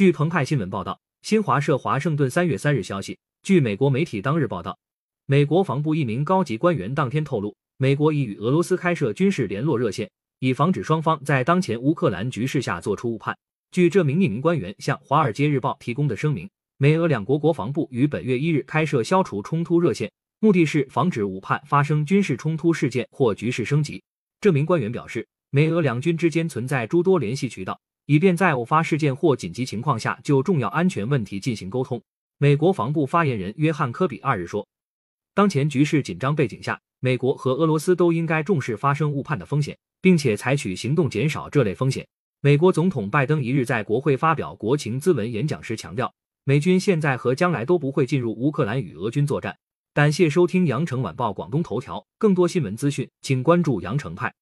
据澎湃新闻报道，新华社华盛顿三月三日消息，据美国媒体当日报道，美国防部一名高级官员当天透露，美国已与俄罗斯开设军事联络热线，以防止双方在当前乌克兰局势下做出误判。据这名匿名官员向《华尔街日报》提供的声明，美俄两国国防部于本月一日开设消除冲突热线，目的是防止误判发生军事冲突事件或局势升级。这名官员表示，美俄两军之间存在诸多联系渠道。以便在偶发事件或紧急情况下就重要安全问题进行沟通。美国防部发言人约翰·科比二日说：“当前局势紧张背景下，美国和俄罗斯都应该重视发生误判的风险，并且采取行动减少这类风险。”美国总统拜登一日在国会发表国情咨文演讲时强调，美军现在和将来都不会进入乌克兰与俄军作战。感谢收听羊城晚报广东头条，更多新闻资讯，请关注羊城派。